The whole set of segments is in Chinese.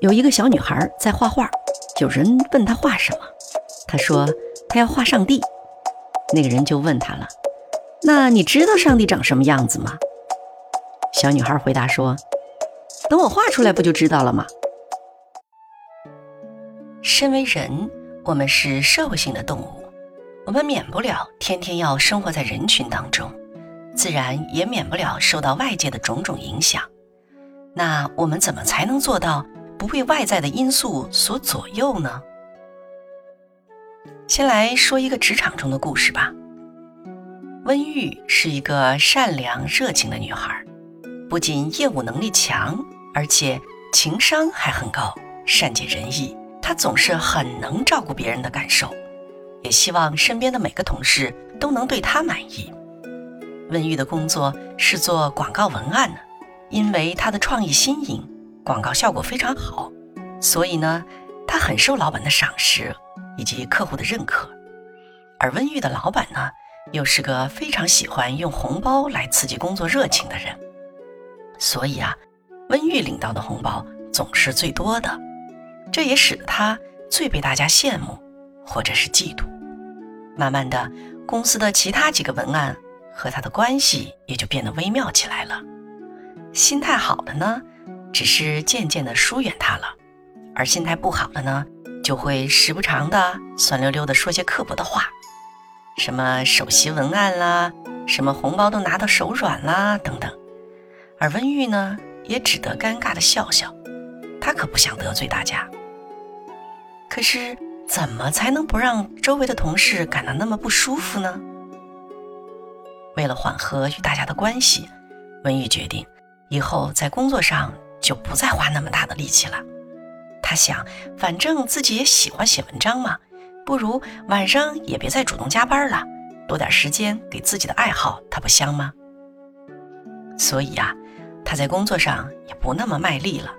有一个小女孩在画画，有人问她画什么，她说她要画上帝。那个人就问她了：“那你知道上帝长什么样子吗？”小女孩回答说：“等我画出来不就知道了吗？”身为人，我们是社会性的动物，我们免不了天天要生活在人群当中，自然也免不了受到外界的种种影响。那我们怎么才能做到？不被外在的因素所左右呢？先来说一个职场中的故事吧。温玉是一个善良热情的女孩，不仅业务能力强，而且情商还很高，善解人意。她总是很能照顾别人的感受，也希望身边的每个同事都能对她满意。温玉的工作是做广告文案的，因为她的创意新颖。广告效果非常好，所以呢，他很受老板的赏识以及客户的认可。而温玉的老板呢，又是个非常喜欢用红包来刺激工作热情的人，所以啊，温玉领到的红包总是最多的，这也使得他最被大家羡慕或者是嫉妒。慢慢的，公司的其他几个文案和他的关系也就变得微妙起来了。心态好的呢。只是渐渐的疏远他了，而心态不好的呢，就会时不常的酸溜溜的说些刻薄的话，什么首席文案啦，什么红包都拿到手软啦等等。而温玉呢，也只得尴尬的笑笑，他可不想得罪大家。可是怎么才能不让周围的同事感到那么不舒服呢？为了缓和与大家的关系，温玉决定以后在工作上。就不再花那么大的力气了。他想，反正自己也喜欢写文章嘛，不如晚上也别再主动加班了，多点时间给自己的爱好，它不香吗？所以呀，他在工作上也不那么卖力了，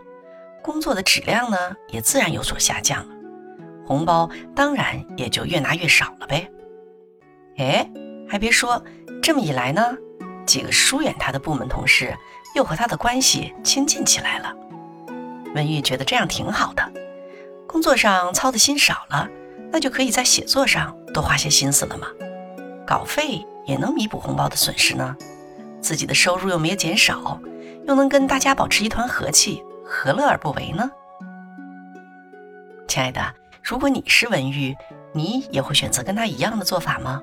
工作的质量呢也自然有所下降了，红包当然也就越拿越少了呗。哎，还别说，这么一来呢，几个疏远他的部门同事。又和他的关系亲近起来了。文玉觉得这样挺好的，工作上操的心少了，那就可以在写作上多花些心思了嘛。稿费也能弥补红包的损失呢，自己的收入又没有减少，又能跟大家保持一团和气，何乐而不为呢？亲爱的，如果你是文玉，你也会选择跟他一样的做法吗？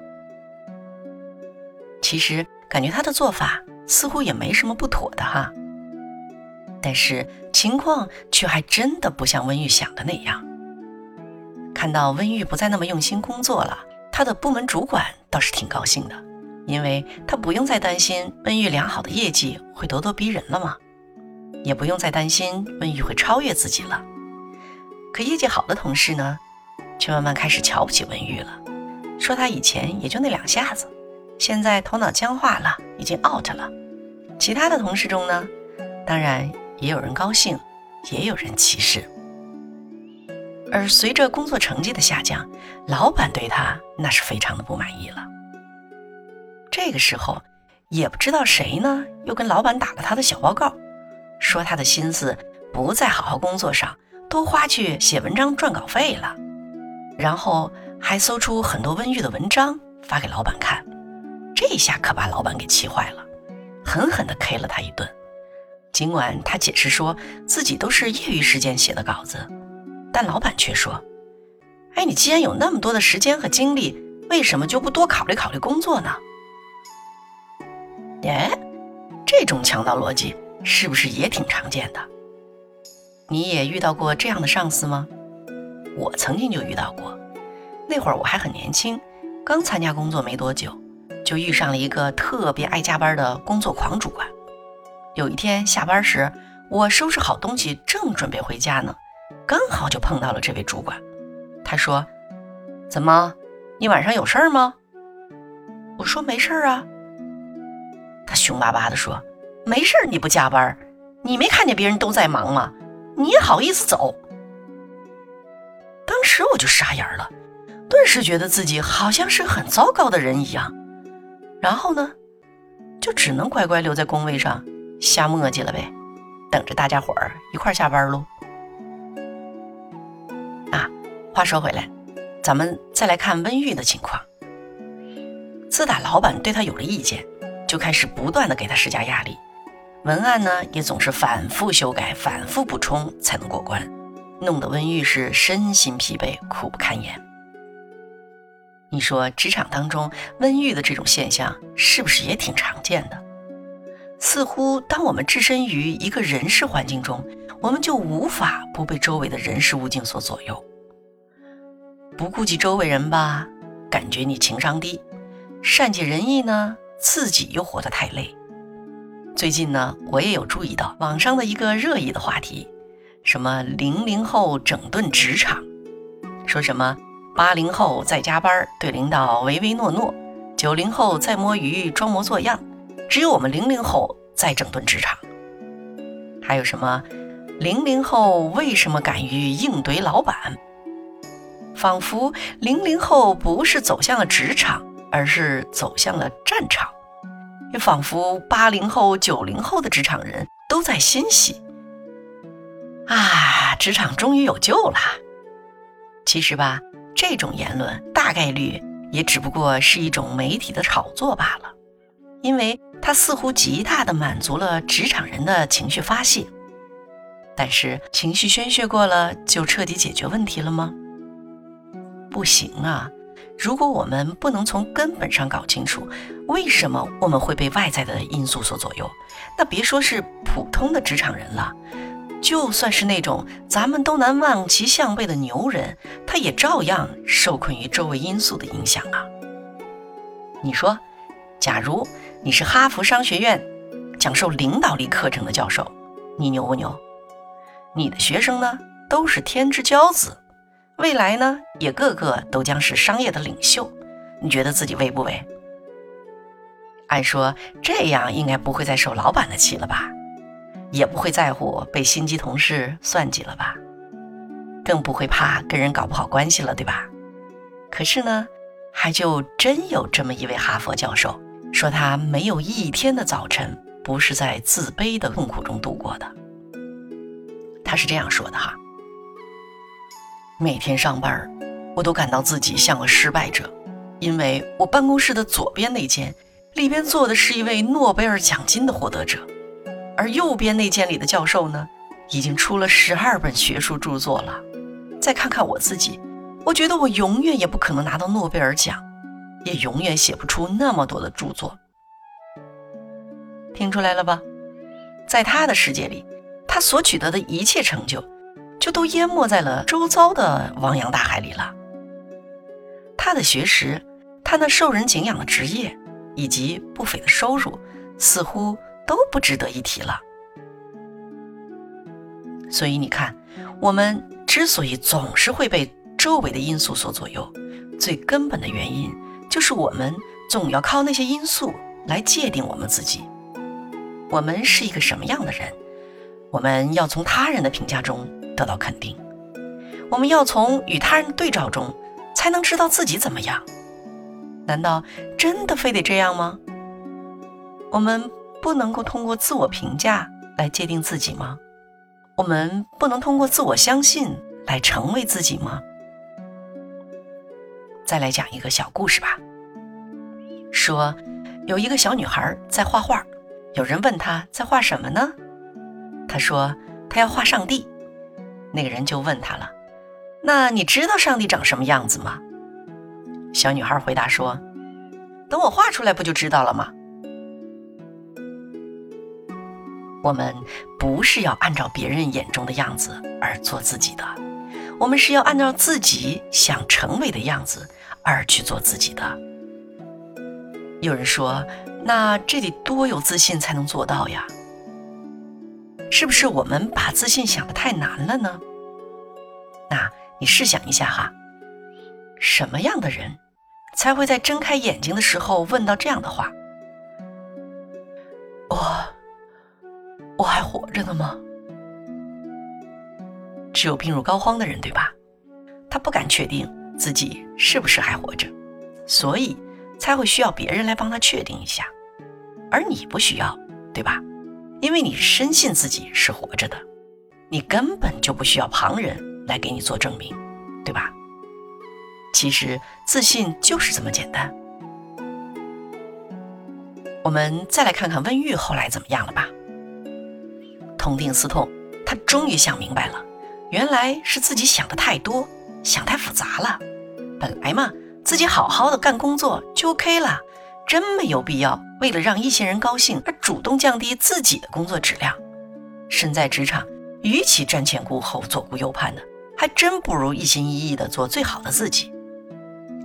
其实感觉他的做法。似乎也没什么不妥的哈，但是情况却还真的不像温玉想的那样。看到温玉不再那么用心工作了，他的部门主管倒是挺高兴的，因为他不用再担心温玉良好的业绩会咄咄逼人了嘛，也不用再担心温玉会超越自己了。可业绩好的同事呢，却慢慢开始瞧不起温玉了，说他以前也就那两下子。现在头脑僵化了，已经 out 了。其他的同事中呢，当然也有人高兴，也有人歧视。而随着工作成绩的下降，老板对他那是非常的不满意了。这个时候，也不知道谁呢，又跟老板打了他的小报告，说他的心思不在好好工作上，都花去写文章赚稿费了。然后还搜出很多温玉的文章发给老板看。这下可把老板给气坏了，狠狠地 K 了他一顿。尽管他解释说自己都是业余时间写的稿子，但老板却说：“哎，你既然有那么多的时间和精力，为什么就不多考虑考虑工作呢？”哎，这种强盗逻辑是不是也挺常见的？你也遇到过这样的上司吗？我曾经就遇到过，那会儿我还很年轻，刚参加工作没多久。就遇上了一个特别爱加班的工作狂主管。有一天下班时，我收拾好东西，正准备回家呢，刚好就碰到了这位主管。他说：“怎么，你晚上有事儿吗？”我说：“没事儿啊。”他凶巴巴地说：“没事儿，你不加班，你没看见别人都在忙吗？你也好意思走？”当时我就傻眼了，顿时觉得自己好像是很糟糕的人一样。然后呢，就只能乖乖留在工位上瞎磨叽了呗，等着大家伙儿一块儿下班喽。啊话说回来，咱们再来看温玉的情况。自打老板对他有了意见，就开始不断的给他施加压力，文案呢也总是反复修改、反复补充才能过关，弄得温玉是身心疲惫、苦不堪言。你说职场当中温玉的这种现象是不是也挺常见的？似乎当我们置身于一个人事环境中，我们就无法不被周围的人事物境所左右。不顾及周围人吧，感觉你情商低；善解人意呢，自己又活得太累。最近呢，我也有注意到网上的一个热议的话题，什么零零后整顿职场，说什么八零后在加班对领导唯唯诺诺，九零后在摸鱼装模作样，只有我们零零后在整顿职场。还有什么零零后为什么敢于硬怼老板？仿佛零零后不是走向了职场，而是走向了战场；也仿佛八零后、九零后的职场人都在欣喜，啊，职场终于有救了。其实吧，这种言论大概率也只不过是一种媒体的炒作罢了，因为它似乎极大的满足了职场人的情绪发泄。但是，情绪宣泄过了，就彻底解决问题了吗？不行啊！如果我们不能从根本上搞清楚为什么我们会被外在的因素所左右，那别说是普通的职场人了，就算是那种咱们都难望其项背的牛人，他也照样受困于周围因素的影响啊！你说，假如你是哈佛商学院讲授领导力课程的教授，你牛不牛？你的学生呢，都是天之骄子。未来呢，也个个都将是商业的领袖，你觉得自己威不威？按说这样应该不会再受老板的气了吧，也不会在乎被心机同事算计了吧，更不会怕跟人搞不好关系了，对吧？可是呢，还就真有这么一位哈佛教授，说他没有一天的早晨不是在自卑的痛苦中度过的。他是这样说的哈。每天上班，我都感到自己像个失败者，因为我办公室的左边那间里边坐的是一位诺贝尔奖金的获得者，而右边那间里的教授呢，已经出了十二本学术著作了。再看看我自己，我觉得我永远也不可能拿到诺贝尔奖，也永远写不出那么多的著作。听出来了吧？在他的世界里，他所取得的一切成就。就都淹没在了周遭的汪洋大海里了。他的学识，他那受人敬仰的职业，以及不菲的收入，似乎都不值得一提了。所以你看，我们之所以总是会被周围的因素所左右，最根本的原因就是我们总要靠那些因素来界定我们自己。我们是一个什么样的人？我们要从他人的评价中。得到肯定，我们要从与他人对照中才能知道自己怎么样。难道真的非得这样吗？我们不能够通过自我评价来界定自己吗？我们不能通过自我相信来成为自己吗？再来讲一个小故事吧。说有一个小女孩在画画，有人问她在画什么呢？她说她要画上帝。那个人就问她了：“那你知道上帝长什么样子吗？”小女孩回答说：“等我画出来不就知道了吗？”我们不是要按照别人眼中的样子而做自己的，我们是要按照自己想成为的样子而去做自己的。有人说：“那这得多有自信才能做到呀？”是不是我们把自信想的太难了呢？那你试想一下哈，什么样的人才会在睁开眼睛的时候问到这样的话？我我还活着呢吗？只有病入膏肓的人，对吧？他不敢确定自己是不是还活着，所以才会需要别人来帮他确定一下，而你不需要，对吧？因为你深信自己是活着的，你根本就不需要旁人来给你做证明，对吧？其实自信就是这么简单。我们再来看看温玉后来怎么样了吧。痛定思痛，他终于想明白了，原来是自己想的太多，想太复杂了。本来嘛，自己好好的干工作就 OK 了，真没有必要为了让一些人高兴而主动降低自己的工作质量。身在职场，与其瞻前顾后、左顾右盼的，还真不如一心一意的做最好的自己。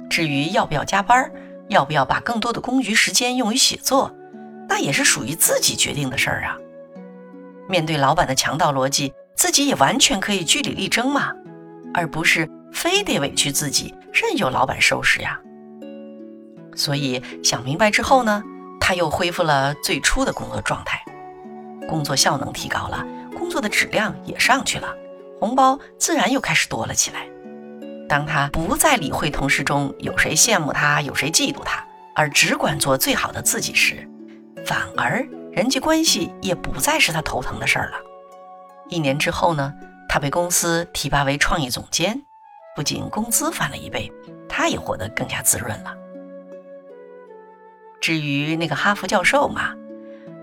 至于要不要加班，要不要把更多的空余时间用于写作，那也是属于自己决定的事儿啊。面对老板的强盗逻辑，自己也完全可以据理力争嘛，而不是非得委屈自己，任由老板收拾呀。所以想明白之后呢，他又恢复了最初的工作状态，工作效能提高了，工作的质量也上去了，红包自然又开始多了起来。当他不再理会同事中有谁羡慕他，有谁嫉妒他，而只管做最好的自己时，反而人际关系也不再是他头疼的事儿了。一年之后呢，他被公司提拔为创意总监，不仅工资翻了一倍，他也活得更加滋润了。至于那个哈佛教授嘛，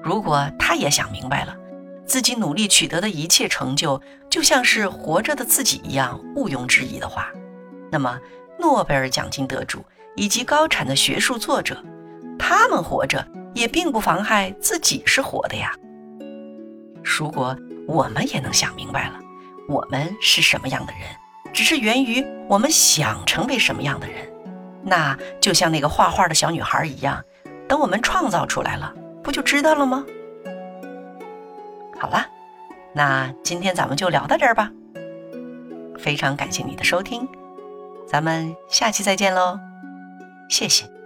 如果他也想明白了，自己努力取得的一切成就，就像是活着的自己一样毋庸置疑的话，那么，诺贝尔奖金得主以及高产的学术作者，他们活着也并不妨害自己是活的呀。如果我们也能想明白了，我们是什么样的人，只是源于我们想成为什么样的人，那就像那个画画的小女孩一样，等我们创造出来了，不就知道了吗？好了，那今天咱们就聊到这儿吧。非常感谢你的收听。咱们下期再见喽，谢谢。